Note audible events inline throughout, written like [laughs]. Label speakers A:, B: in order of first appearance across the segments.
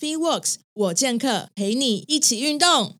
A: FeeWorks 我健客陪你一起运动。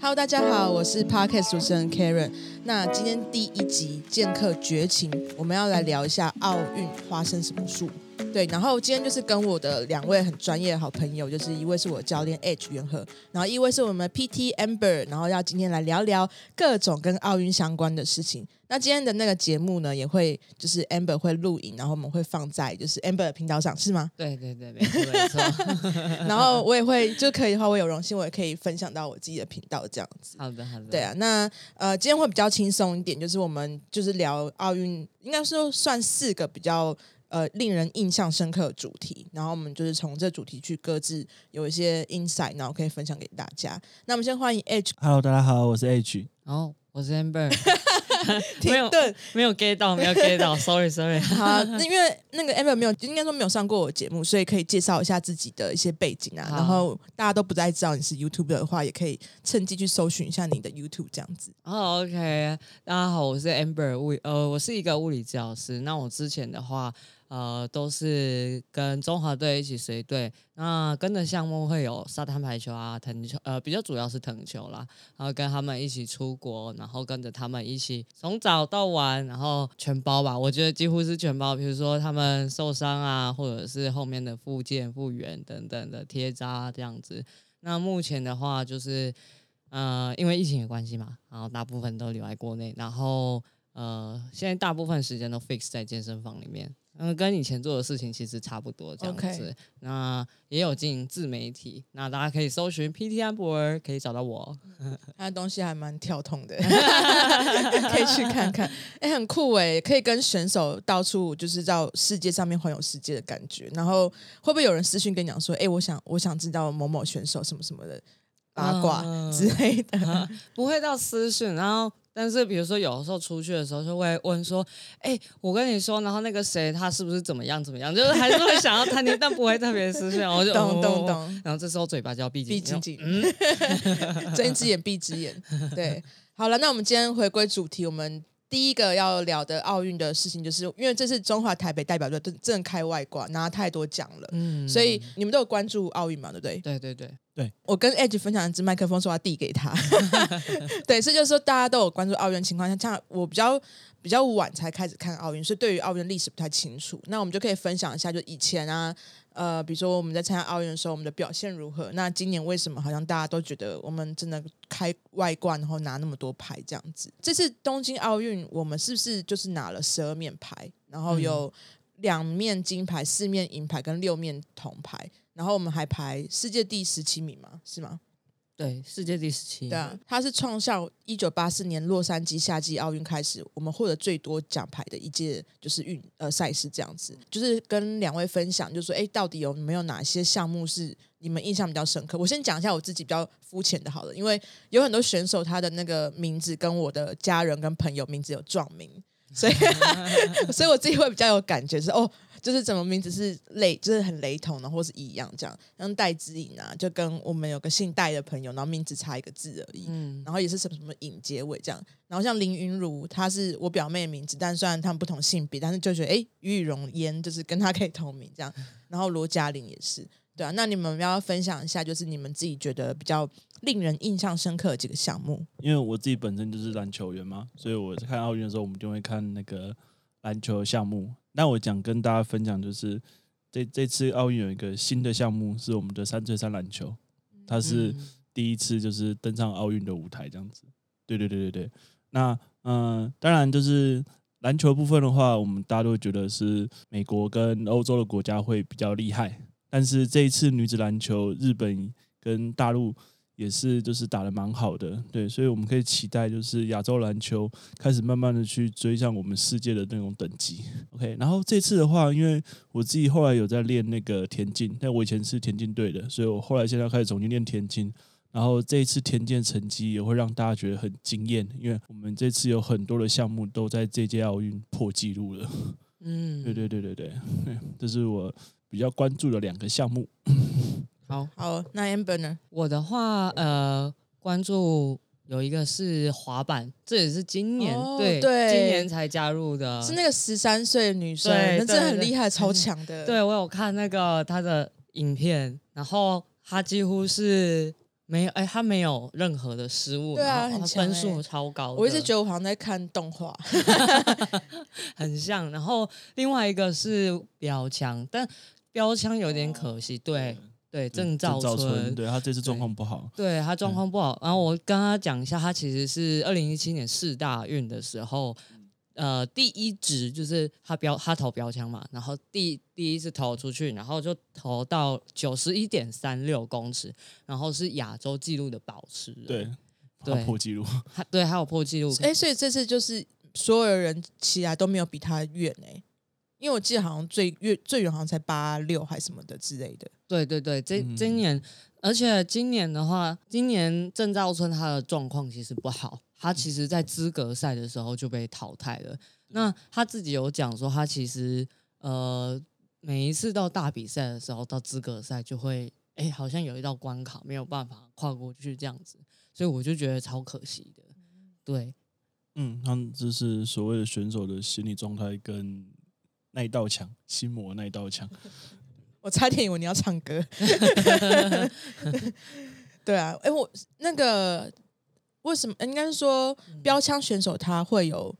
A: Hello，大家好，我是 Podcast 主持人 Karen。那今天第一集剑客绝情，我们要来聊一下奥运发生什么事。对，然后今天就是跟我的两位很专业的好朋友，就是一位是我教练 H 元和，然后一位是我们 PT Amber，然后要今天来聊聊各种跟奥运相关的事情。那今天的那个节目呢，也会就是 Amber 会录影，然后我们会放在就是 Amber 的频道上，是吗？
B: 对对对，没错没错。[laughs]
A: 然后我也会就可以的话，我有荣幸我也可以分享到我自己的频道这样子。
B: 好的好的。
A: 对啊，那呃今天会比较轻松一点，就是我们就是聊奥运，应该说算四个比较。呃，令人印象深刻的主题，然后我们就是从这主题去各自有一些 insight，然后可以分享给大家。那我们先欢迎 H。
C: Hello，大家好，我是 H。
B: 哦，我是 Amber。[laughs] [laughs]
A: 停顿，
B: 没有 get 到，没有 get 到，Sorry，Sorry。[laughs]
A: 好，因为那个 Amber 没有，应该说没有上过我节目，所以可以介绍一下自己的一些背景啊。然后大家都不再知道你是 YouTube 的话，也可以趁机去搜寻一下你的 YouTube 这样子。
B: 哦，OK，大家好，我是 Amber 物，呃，我是一个物理治疗师。那我之前的话。呃，都是跟中华队一起随队，那跟的项目会有沙滩排球啊、藤球，呃，比较主要是藤球啦。然后跟他们一起出国，然后跟着他们一起从早到晚，然后全包吧。我觉得几乎是全包，比如说他们受伤啊，或者是后面的复健、复原等等的贴扎这样子。那目前的话，就是呃，因为疫情的关系嘛，然后大部分都留在国内，然后呃，现在大部分时间都 fix 在健身房里面。嗯，跟以前做的事情其实差不多这样子。那也有经营自媒体，那大家可以搜寻 PT 安博尔，可以找到我。[laughs]
A: 他的东西还蛮跳痛的，[laughs] 可以去看看。哎，很酷哎，可以跟选手到处就是到世界上面环游世界的感觉。然后会不会有人私信跟你讲说，哎，我想我想知道某某选手什么什么的八卦之类的？[laughs]
B: 不会到私信，然后。但是，比如说有的时候出去的时候，就会问说：“哎，我跟你说，然后那个谁他是不是怎么样怎么样？”就是还是会想要探听，但不会特别私信。我就
A: 咚咚咚，
B: 然后这时候嘴巴就要闭紧
A: 闭紧紧，[laughs] 睁一只眼闭一只眼。对，好了，那我们今天回归主题，我们。第一个要聊的奥运的事情，就是因为这是中华台北代表队正正开外挂，拿太多奖了，嗯，所以你们都有关注奥运嘛，对不对？
B: 对对对
C: 对，
A: 我跟 Edge 分享一支麦克风，说要递给他，[laughs] 对，这就是说大家都有关注奥运情况下，像我比较比较晚才开始看奥运，所以对于奥运历史不太清楚，那我们就可以分享一下，就以前啊。呃，比如说我们在参加奥运的时候，我们的表现如何？那今年为什么好像大家都觉得我们真的开外挂，然后拿那么多牌这样子？这次东京奥运，我们是不是就是拿了十二面牌，然后有两面金牌、四面银牌跟六面铜牌，然后我们还排世界第十七名吗？是吗？
B: 对，世界第十七。
A: 对啊，他是创下一九八四年洛杉矶夏季奥运开始，我们获得最多奖牌的一届就是运呃赛事这样子。就是跟两位分享，就是说，哎，到底有没有哪些项目是你们印象比较深刻？我先讲一下我自己比较肤浅的，好了，因为有很多选手他的那个名字跟我的家人跟朋友名字有撞名，所以 [laughs] 所以我自己会比较有感觉是哦。就是怎么名字是雷，就是很雷同的，或是一样这样。像戴之颖啊，就跟我们有个姓戴的朋友，然后名字差一个字而已。嗯，然后也是什么什么颖结尾这样。然后像林云如，她是我表妹的名字，但虽然他们不同性别，但是就觉得哎，于雨容嫣就是跟她可以同名这样。然后罗嘉玲也是，对啊。那你们要分享一下，就是你们自己觉得比较令人印象深刻的几个项目？
C: 因为我自己本身就是篮球员嘛，所以我在看奥运的时候，我们就会看那个篮球项目。那我讲跟大家分享，就是这这次奥运有一个新的项目，是我们的三对三篮球，它是第一次就是登上奥运的舞台这样子。对对对对对。那嗯，当然就是篮球部分的话，我们大家都觉得是美国跟欧洲的国家会比较厉害，但是这一次女子篮球，日本跟大陆。也是，就是打的蛮好的，对，所以我们可以期待，就是亚洲篮球开始慢慢的去追上我们世界的那种等级。OK，然后这次的话，因为我自己后来有在练那个田径，但我以前是田径队的，所以我后来现在开始重新练田径。然后这一次田径成绩也会让大家觉得很惊艳，因为我们这次有很多的项目都在这届奥运破纪录了。嗯，对对对对对，这是我比较关注的两个项目。
B: 好
A: 好，那 Amber 呢？
B: 我的话，呃，关注有一个是滑板，这也是今年、
A: 哦
B: 对
A: 对
B: 今年才加入的，
A: 是那个十三岁的女生，那真的很厉害，超强的。[laughs]
B: 对我有看那个她的影片，然后她几乎是没有哎，他没有任何的失误，
A: 对啊
B: 分数
A: 欸
B: 超高，
A: 我一直觉得我好像在看动画。[laughs]
B: 很像。然后另外一个是标枪，但标枪有点可惜，对对，郑兆
C: 赵
B: 春。
C: 对他这次状况不好，
B: 对他状况不好，然后我跟他讲一下，他其实是二零一七年世大运的时候，呃，第一支就是他标他投标枪嘛，然后第第一次投出去，然后就投到九十一点三六公尺，然后是亚洲纪录的保持人，
C: 对，他
B: 对
C: 破纪录，
B: 他对还有破纪录，
A: 哎、所以这次就是所有人起来都没有比他远哎、因为我记得好像最远最远好像才八六还什么的之类的。
B: 对对对，这
C: 嗯
B: 今年，而且今年的话，今年郑兆春他的状况其实不好，他其实在资格赛的时候就被淘汰了。那他自己有讲说，他其实呃每一次到大比赛的时候，到资格赛就会哎好像有一道关卡没有办法跨过去这样子，所以我就觉得超可惜的。对，
C: 嗯，他们这是所谓的选手的心理状态跟那一道墙，心魔那一道墙，[laughs]
A: 我差点以为你要唱歌。[laughs] 对啊，哎、我那个为什么应该是说标枪选手他会有，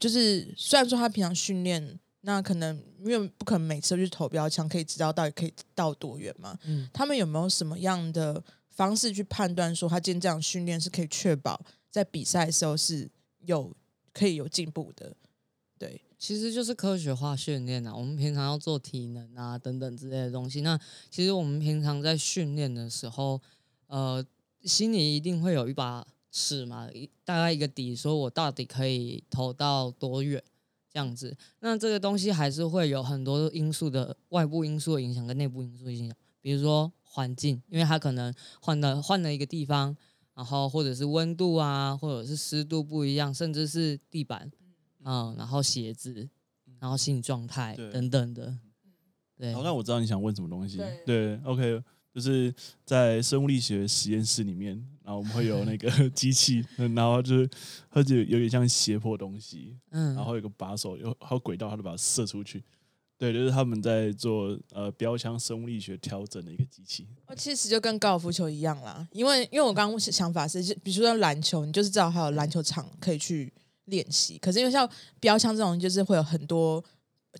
A: 就是虽然说他平常训练，那可能因为不可能每次都去投标枪，可以知道到底可以到多远嘛。
B: 嗯，
A: 他们有没有什么样的方式去判断说他今天这样训练是可以确保在比赛的时候是有可以有进步的？
B: 其实就是科学化训练啊。我们平常要做体能啊等等之类的东西。那其实我们平常在训练的时候，呃，心里一定会有一把尺嘛，大概一个底，说我到底可以投到多远这样子。那这个东西还是会有很多因素的外部因素的影响跟内部因素影响，比如说环境，因为它可能换了换了一个地方。然后或者是温度啊，或者是湿度不一样，甚至是地板，嗯，然后鞋子，然后心理状态
C: 对
B: 等等的，对
C: 好，那我知道你想问什么东西。
A: 对
C: 对，OK，就是在生物力学实验室里面，然后我们会有那个 [laughs] 机器，嗯然后就是它就有点像斜坡东西，
B: 嗯，
C: 然后有个把手，有还有轨道，它就把它射出去。对，就是他们在做呃标枪生物力学调整的一个机器。
A: 哦，其实就跟高尔夫球一样啦，因为因为我刚刚想法是，就比如说篮球，你就是知道还有篮球场可以去练习，可是因为像标枪这种，就是会有很多，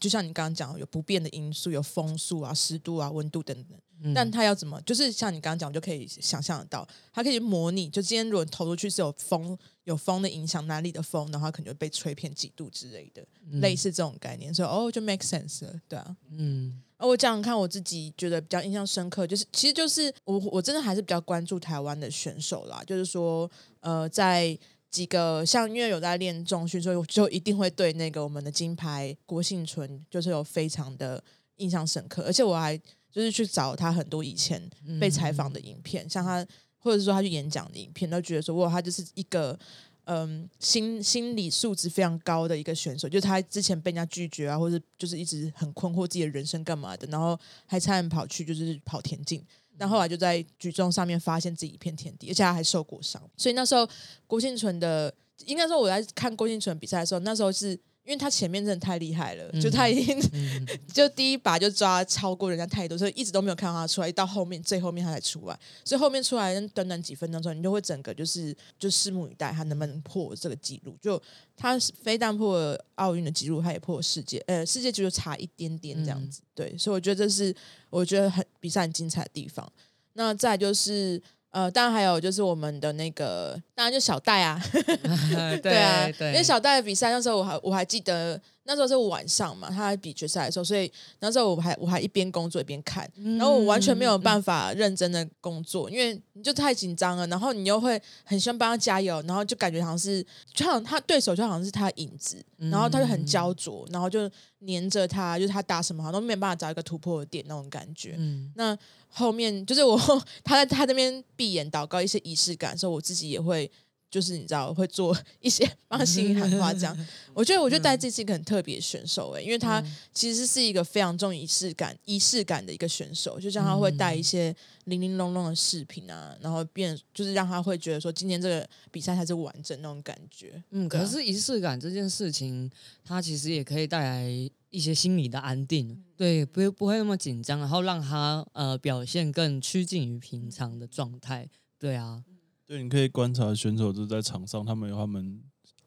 A: 就像你刚刚讲，有不变的因素，有风速啊、湿度啊、温度等等。
B: 嗯。
A: 但他要怎么，就是像你刚刚讲，就可以想象得到，它可以模拟，就今天如果投出去是有风，有风的影响，哪里的风，然后可能就被吹偏几度之类的，类似这种概念，所以哦，就 make sense 了，对啊。
B: 嗯。
A: 而我这样看，我自己觉得比较印象深刻，就是其实就是我我真的还是比较关注台湾的选手啦，就是说呃，在几个像因为有在练重训，所以我就一定会对那个我们的金牌郭幸存就是有非常的印象深刻，而且我还就是去找他很多以前被采访的影片，像他或者是说他去演讲的影片，都觉得说哇，他就是一个嗯心心理素质非常高的一个选手，就是他之前被人家拒绝啊，或者就是一直很困惑自己的人生干嘛的，然后还差点跑去就是跑田径。但后来就在举重上面发现自己一片天地，而且他还受过伤，所以那时候郭幸存的，应该说我在看郭幸存比赛的时候，那时候是因为他前面真的太厉害了，就他已经
B: 嗯 [laughs]
A: 就第一把就抓超过人家太多，所以一直都没有看到他出来，到后面最后面他才出来，所以后面出来短短几分钟之后，你就会整个就是就拭目以待他能不能破这个记录。就他非但破了奥运的记录，他也破了世界呃世界纪录差一点点这样子。对，所以我觉得这是我觉得很比赛很精彩的地方。那再就是。呃，当然还有就是我们的那个，当然就小戴啊，
B: 对 [laughs] [laughs]
A: 对啊，
B: 对，
A: 因为小戴的比赛那时候我还我还记得那时候是晚上嘛，他还比决赛的时候，所以那时候我还我还一边工作一边看，
B: 嗯
A: 然后我完全没有办法认真的工作，因为你就太紧张了，然后你又会很希望帮他加油，然后就感觉好像是就好像他对手就好像是他的影子，然后他就很焦灼，然后就黏着他，就是他打什么好像都没有办法找一个突破的点那种感觉。
B: 嗯
A: 那后面就是我 [laughs] 他在他那边闭眼祷告一些仪式感的时候，我自己也会就是你知道会做 [laughs] 一些帮心里喊话这样。[laughs] 我觉得，我觉得戴这是一个很特别的选手诶、因为他其实是一个非常重仪式感、仪式感的一个选手，就像他会带一些零零落落的饰品啊，然后变就是让他会觉得说今天这个比赛才是完整那种感觉。
B: 嗯，可是仪式感这件事情，它其实也可以带来一些心理的安定，对，不不会那么紧张，然后让他呃表现更趋近于平常的状态。对啊，
C: 对，你可以观察选手就是在场上，他们有他们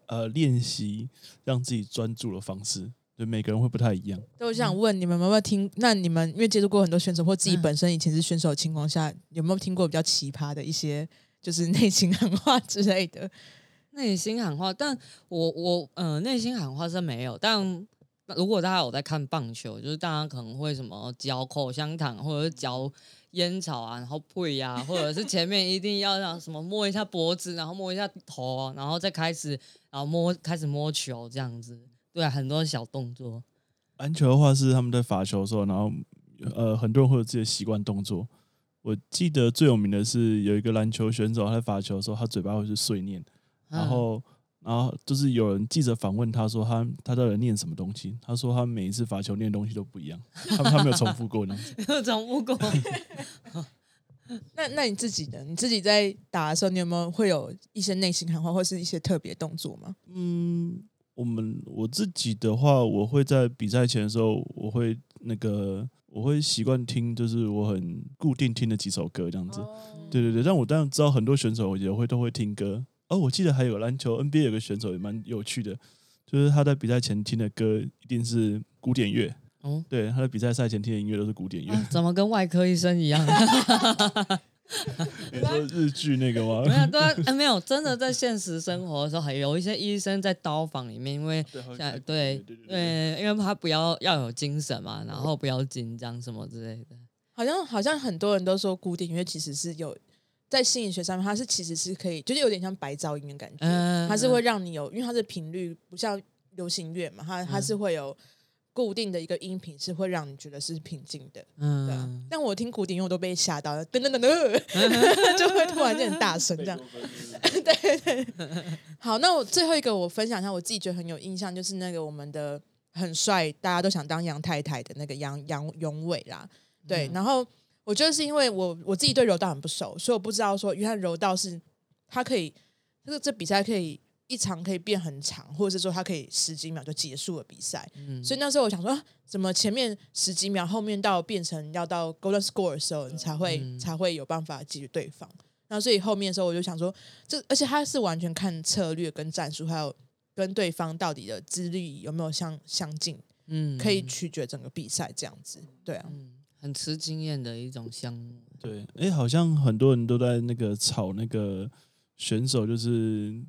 C: 呃练习让自己专注的方式，对，每个人会不太一样。
A: 我想问你们有没有听？那你们因为接触过很多选手，或自己本身以前是选手的情况下，有没有听过比较奇葩的一些就是 [laughs] 内心喊话之类的？
B: 内心喊话，但我我呃内心喊话是没有，但如果大家有在看棒球，就是大家可能会什么嚼口香糖，或者是嚼烟草啊，然后呸呀，或者是前面一定要让什么摸一下脖子，然后摸一下头，啊然后再开始然后摸开始摸球这样子，对、啊，很多小动作。
C: 篮球的话是他们在罚球的时候，然后呃很多人会有自己的习惯动作。我记得最有名的是有一个篮球选手，他在罚球的时候，他嘴巴会是碎念，然
B: 嗯
C: 后然后就是有人记者访问他说他他到底念什么东西，他说他每一次罚球念的东西都不一样，他 [laughs] 他没有重复过那样子。
B: 嗯重复过，
A: 那那你自己呢？你自己在打的时候，你有没有会有一些内心喊话，或是一些特别动作吗？
C: 嗯，我们我自己的话，我会在比赛前的时候，我会那个我会习惯听，就是我很固定听的几首歌这样子。对对对，但我当然知道很多选手也会都会听歌。哦，我记得还有篮球 NBA 有个选手也蛮有趣的，就是他在比赛前听的歌一定是古典乐。
B: 哦
C: 对，他在比赛赛前听的音乐都是古典乐。
B: 啊怎么跟外科医生一样？[laughs]
C: 你说日剧那个吗？
B: 没有，对啊，呃没有，真的在现实生活的时候，还有一些医生在刀房里面，因为
C: 对
B: 对
C: 对，
B: 因为他不要要有精神嘛，然后不要紧张什么之类的。
A: 好像好像很多人都说古典音乐其实是有在心理学上面，它是其实是可以，就是有点像白噪音的感觉，
B: 嗯
A: 它是会让你有，因为它的频率不像流行乐嘛，它它是会有固定的一个音频，是会让你觉得是平静的。对啊
B: 嗯，，
A: 但我听古典音乐我都被吓到了，噔噔噔噔，[laughs] 就会突然间很大声这样。对对。好，那我最后一个我分享一下，我自己觉得很有印象，就是那个我们的很帅，大家都想当杨太太的那个杨杨永伟啦。对，然后我觉得是因为我我自己对柔道很不熟，所以我不知道说约翰柔道是它可以这个这比赛可以一场可以变很长，或者是说它可以十几秒就结束了比赛。
B: 嗯
A: 所以那时候我想说，啊怎么前面十几秒，后面到变成要到 golden score 的时候，你才会、
B: 嗯
A: 才会有办法解决对方。那所以后面的时候，我就想说，这而且他是完全看策略跟战术，还有跟对方到底的资历有没有相相近，
B: 嗯
A: 可以取决整个比赛这样子。对啊，
B: 嗯，很吃经验的一种项目。
C: 对，哎，好像很多人都在那个吵那个选手，就是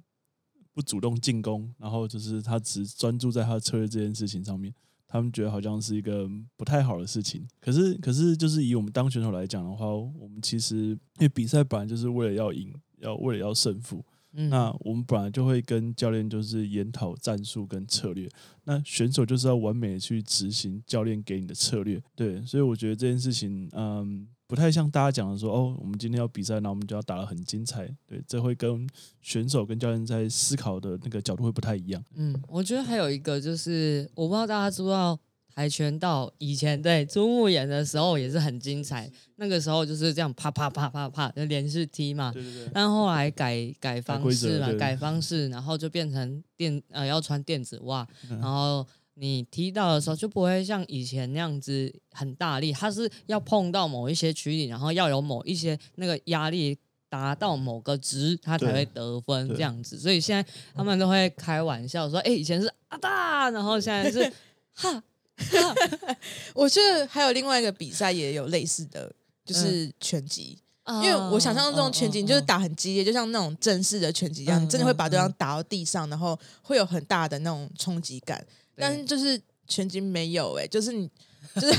C: 不主动进攻，然后就是他只专注在他的策略这件事情上面，他们觉得好像是一个不太好的事情。可是，可是就是以我们当选手来讲的话，我们其实因为比赛本来就是为了要赢，要为了要胜负，
B: 嗯，
C: 那我们本来就会跟教练就是研讨战术跟策略，那选手就是要完美的去执行教练给你的策略，对，所以我觉得这件事情，嗯，不太像大家讲的说，哦，我们今天要比赛，那我们就要打得很精彩，对，这会跟选手跟教练在思考的那个角度会不太一样，
B: 嗯，我觉得还有一个就是，我不知道大家知不知道，跆拳道以前对朱木演的时候也是很精彩，那个时候就是这样啪啪啪啪啪就连续踢嘛。
C: 对对对，
B: 但后来改改方式嘛，
C: 对
B: 改方式，然后就变成电呃要穿电子袜，
C: 嗯
B: 然后你踢到的时候就不会像以前那样子很大力，它是要碰到某一些区域，然后要有某一些那个压力达到某个值，它才
C: 对
B: 会得分
C: 对
B: 这样子。所以现在他们都会开玩笑说，哎、以前是啊哒，然后现在是 [laughs] 哈。[laughs]
A: 我觉得还有另外一个比赛也有类似的，就是拳击。因为我想象中拳击就是打很激烈，就像那种正式的拳击一样，
B: 嗯
A: 你真的会把对方
B: 嗯
A: 打到地上，然后会有很大的那种冲击感。但是就是拳击没有哎、就是你 [laughs] 就是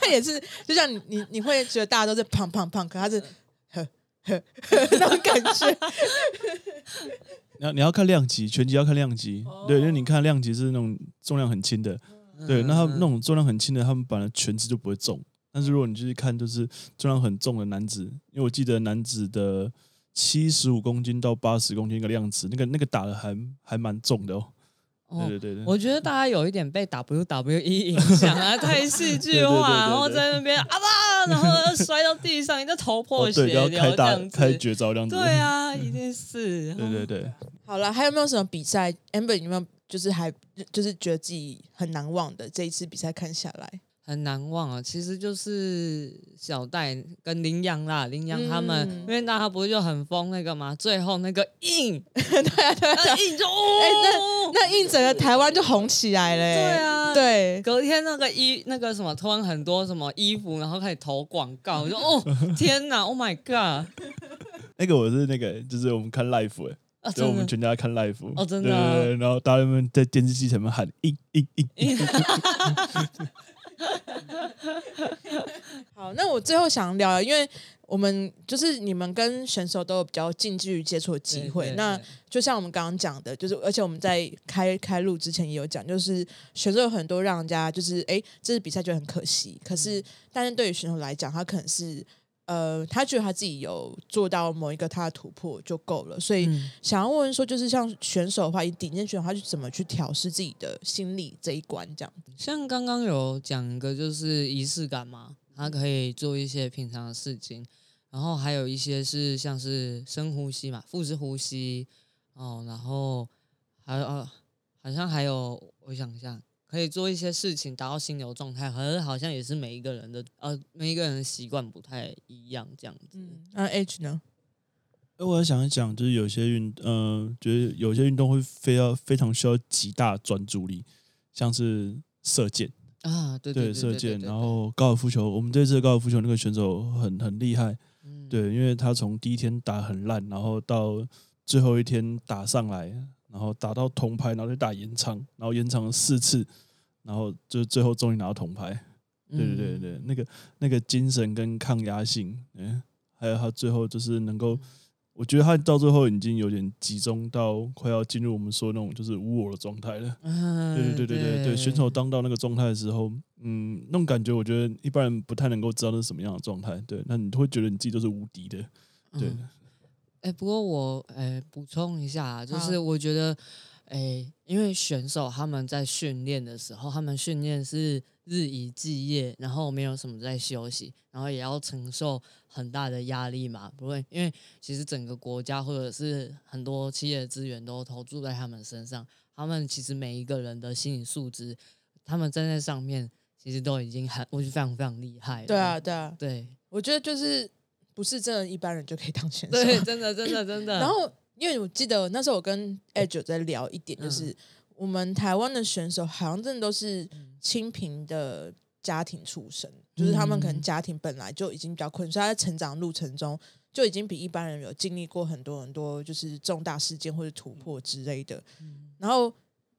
A: 他也是，就像你你你会觉得大家都是胖胖胖，可他是呵呵呵那种感觉。[laughs]
C: 你要你要看量级，拳击要看量级，对，因为你看量级是那种重量很轻的，对，那他们那种重量很轻的，他们本来拳击就不会重。但是如果你去看，就是重量很重的男子，因为我记得男子的七十五公斤到八十公斤一个量词，那个那个打的还还蛮重的哦。
B: 哦
C: 对对对对，
B: 我觉得大家有一点被 WWE 影响啊，[laughs] 太戏剧化，然后在那边啊吧，然后 [laughs] 摔到地上，你的头破
C: 哦
B: 血流这
C: 开大
B: 样子。
C: 开绝招这样子。
B: 对啊，[laughs] 一定是。
C: 对对对，
A: 好了，还有没有什么比赛？amber 有没有就是还就是觉得自己很难忘的这一次比赛看下来？
B: 很难忘啊！其实就是小戴跟林阳啦，林阳他们，
A: 嗯
B: 因为大家不是就很疯那个嘛，最后那个印，[laughs]
A: 对啊，对啊，对啊
B: 那硬就哦，
A: 那印整个台湾就红起来了、欸。
B: 对啊
A: 对，
B: 隔天那个衣那个什么突然很多什么衣服，然后开始投广告，我就哦 [laughs] 天哪，Oh my god！
C: 那个我是那个，就是我们看 live 哎、
B: 啊，
C: 就我们全家看 live
B: 哦真的啊
C: 对对对，然后大家们在电视机前面喊一、一、一，[laughs]
A: 好，那我最后想聊，因为我们就是你们跟选手都有比较近距离接触的机会。那就像我们刚刚讲的，就是而且我们在开开录之前也有讲，就是选手有很多让人家就是哎，这次比赛就很可惜。可是，但是对于选手来讲，他可能是呃，他觉得他自己有做到某一个他的突破就够了。所以
B: 嗯
A: 想要问说，就是像选手的话，以顶尖选手，他是怎么去调试自己的心理这一关？这样
B: 像刚刚有讲一个就是仪式感嘛，他可以做一些平常的事情，然后还有一些是像是深呼吸嘛，腹式呼吸哦，然后还有、呃、好像还有我想一下，可以做一些事情达到心流状态，可是好像也是每一个人的呃每一个人的习惯不太一样这样子。
A: 嗯，那 H 呢？
C: 哎，我想一想，就是有些运，呃，觉得有些运动会非要非常需要极大专注力，像是射箭，
B: 啊，对对
C: 对射箭，然后高尔夫球，我们这次的高尔夫球那个选手很很厉害，
B: 嗯
C: 对，因为他从第一天打很烂，然后到最后一天打上来，然后打到铜牌，然后就打延长，然后延长了四次，然后就最后终于拿到铜牌。对对对
B: 嗯
C: 对，那个那个精神跟抗压性，嗯，还有他最后就是能够，我觉得他到最后已经有点集中到快要进入我们说那种就是无我的状态了。
B: 嗯
C: 对对对对对对，选手当到那个状态的时候，嗯，那种感觉我觉得一般人不太能够知道那是什么样的状态。对，那你会觉得你自己都是无敌的。对，
B: 嗯哎、不过我哎补充一下啊，就是我觉得，哎，因为选手他们在训练的时候，他们训练是日以继夜，然后没有什么在休息，然后也要承受很大的压力嘛，不会，因为其实整个国家或者是很多企业的资源都投注在他们身上，他们其实每一个人的心理素质，他们站在上面，其实都已经很，我觉得非常非常厉害。
A: 对啊，，对啊，
B: 对
A: 我觉得就是不是真的一般人就可以当选手。
B: 对，真的真的真的。[laughs]
A: 然后，因为我记得那时候我跟 Edge 在聊一点，
B: 嗯
A: 就是、我们台湾的选手好像真的都是清贫的家庭出身，就是他们可能
B: 嗯
A: 家庭本来就已经比较困，所以他在成长路程中就已经比一般人有经历过很多很多就是重大事件或者突破之类的。然后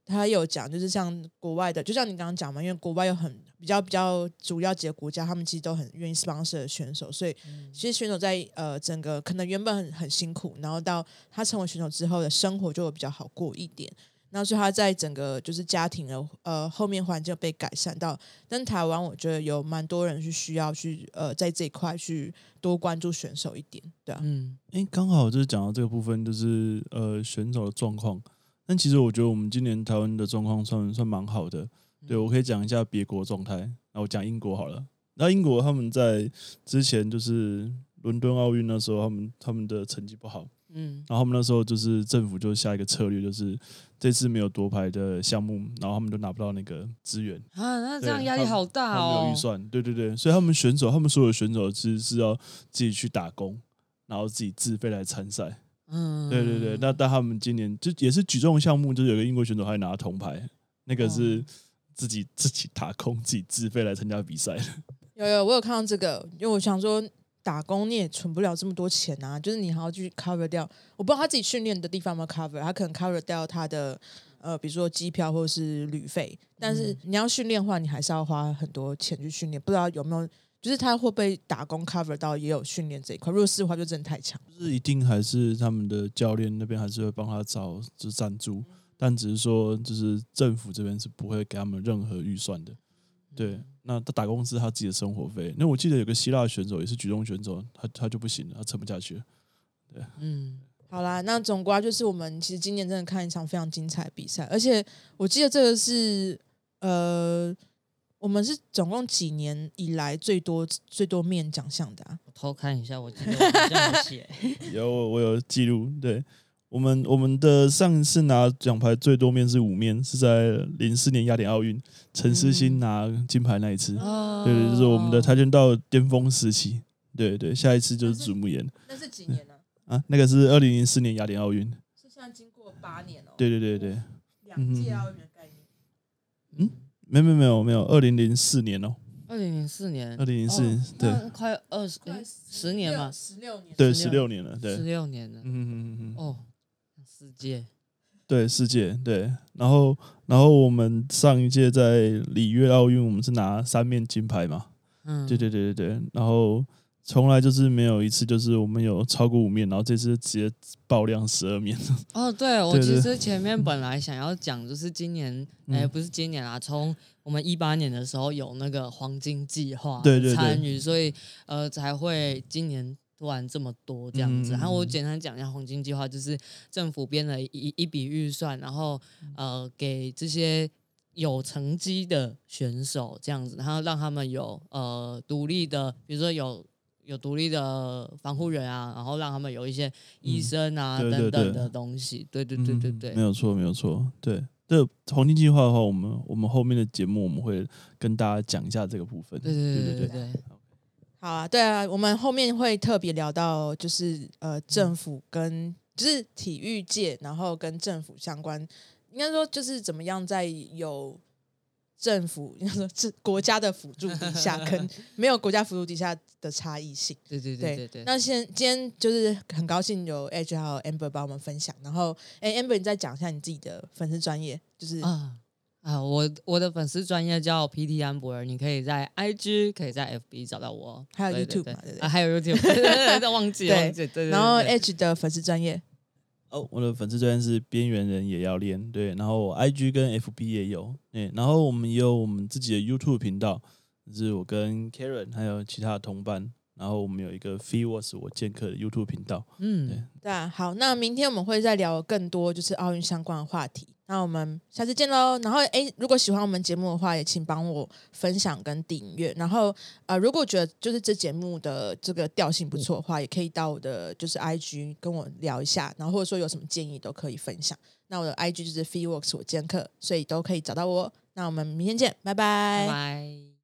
A: 他有讲，就是像国外的，就像你刚刚讲嘛，因为国外有很比较比较主要几个国家，他们其实都很愿意 sponsor 选手，所以其实选手在呃整个可能原本很很辛苦，然后到他成为选手之后的生活就会比较好过一点。然后所以他在整个就是家庭的呃后面环境被改善到，但台湾我觉得有蛮多人是需要去呃在这一块去多关注选手一点，对啊，
B: 嗯
C: 哎，刚好就是讲到这个部分，就是呃选手的状况。但其实我觉得我们今年台湾的状况算算蛮好的。对我可以讲一下别国状态，那我讲英国好了。那英国他们在之前就是伦敦奥运那时候，他们他们的成绩不好，
B: 嗯
C: 然后他们那时候就是政府就下一个策略，就是这次没有夺牌的项目，然后他们都拿不到那个资源，
B: 啊，那这
C: 对
B: 样压力好大
C: 他们没
B: 哦。
C: 有预算，对对对，所以他们选手，他们所有选手其实是要自己去打工，然后自己自费来参赛。
B: 嗯，
C: 对对对，那但他们今年就也是举重项目，就是有个英国选手还拿铜牌，那个是
B: 哦
C: 自己自己打工、自己自费来参加比赛的。[laughs]
A: 有有我有看到这个，因为我想说打工你也存不了这么多钱啊，就是你还要去 cover 掉，我不知道他自己训练的地方有没有 cover，他可能 cover 掉他的呃，比如说机票或者是旅费，但是你要训练的话，你还是要花很多钱去训练，不知道有没有。就是他会被打工 cover 到也有训练这一块，如果是的话，就真的太强。
C: 就是一定还是他们的教练那边还是会帮他找就是赞助，但只是说就是政府这边是不会给他们任何预算的。对，那他打工是他自己的生活费。那我记得有个希腊选手也是举重选手，他他就不行了，他撑不下去了。
B: 嗯，
A: 好啦，那总瓜就是我们其实今年真的看一场非常精彩的比赛，而且我记得这个是呃，我们是总共几年以来最多最多面奖项的啊。
B: 我偷看一下，我记得有写，[laughs]
C: 有我我有记录，对我们我们的上一次拿奖牌最多面是五面，是在零四年雅典奥运，陈思欣拿金牌那一次，
B: 哦
C: 对对，就是我们的跆拳道巅峰时期。对对，下一次就是祖木岩
A: 那是几年呢、
C: 啊，那个是二零零四年雅典奥运。
A: 是现在经过八年哦，
C: 对对对对，
A: 两届奥运的概念。
C: 没没没有没有，二零零四年哦，
B: 二零零四年，
C: 二零零四
B: 年
C: 对。
B: 快二十
A: 快
B: 诶十年嘛，
A: 十六年，
C: 对
B: ，16
C: 十六年了，对。
B: 十，六年了。
C: 嗯，嗯嗯嗯，
B: 哦，世界，
C: 对，世界对，然后然后我们上一届在里约奥运，我们是拿三面金牌嘛，
B: 嗯，
C: 对对对对对，然后从来就是没有一次就是我们有超过五面，然后这次直接爆量十二面，[laughs]
B: 哦，对，我其实前面本来想要讲，就是今年，哎、
C: 嗯
B: 不是今年啊，从我们一八年的时候有那个黄金计划
C: 对对对
B: 参与，所以呃才会今年突然这么多这样子。
C: 嗯
B: 然后我简单讲一下黄金计划，就是政府编了一一笔预算，然后呃给这些。有成绩的选手这样子，然后让他们有呃独立的，比如说有有独立的防护人啊，然后让他们有一些医生啊、
C: 对对对
B: 等等的东西。对对对对对，
C: 嗯没有错没有错，对。这黄金计划的话，我们我们后面的节目我们会跟大家讲一下这个部分。
B: 对对对
C: 对
B: 对对，
A: 好啊，对啊，我们后面会特别聊到，就是呃，政府跟就是体育界，然后跟政府相关，应该说就是怎么样在有政府应该说是国家的辅助底下，跟 [laughs] 没有国家辅助底下的差异性。
B: 对对对对对。
A: 那先今天就是很高兴有 Edge 还有 Amber 帮我们分享，然后哎 Amber 你再讲一下你自己的粉丝专业，就是
B: 啊啊！我我的粉丝专业叫 PT 安博尔，你可以在 IG 可以在 FB 找到我，
A: 还有 YouTube
B: 还有 YouTube，[laughs] 对对对对忘记
A: 对
B: 忘记，对对对。
A: 然后
B: 对
A: Edge 的粉丝专业
C: 哦，我的粉丝专是边缘人也要练，对，然后 IG 跟 FB 也有，对，然后我们也有我们自己的 YouTube 频道，就是我跟 Karen 还有其他的同伴，然后我们有一个 Free Was 我剑客的 YouTube 频道，
B: 嗯，
A: 对啊，好，那明天我们会再聊更多就是奥运相关的话题。那我们下次见喽。然后，诶，如果喜欢我们节目的话，也请帮我分享跟订阅。然后，呃，如果觉得就是这节目的这个调性不错的话，也可以到我的就是 IG 跟我聊一下，然后或者说有什么建议都可以分享。那我的 IG 就是 FeeWorks 我剑客，所以都可以找到我。那我们明天见，拜
B: 拜拜。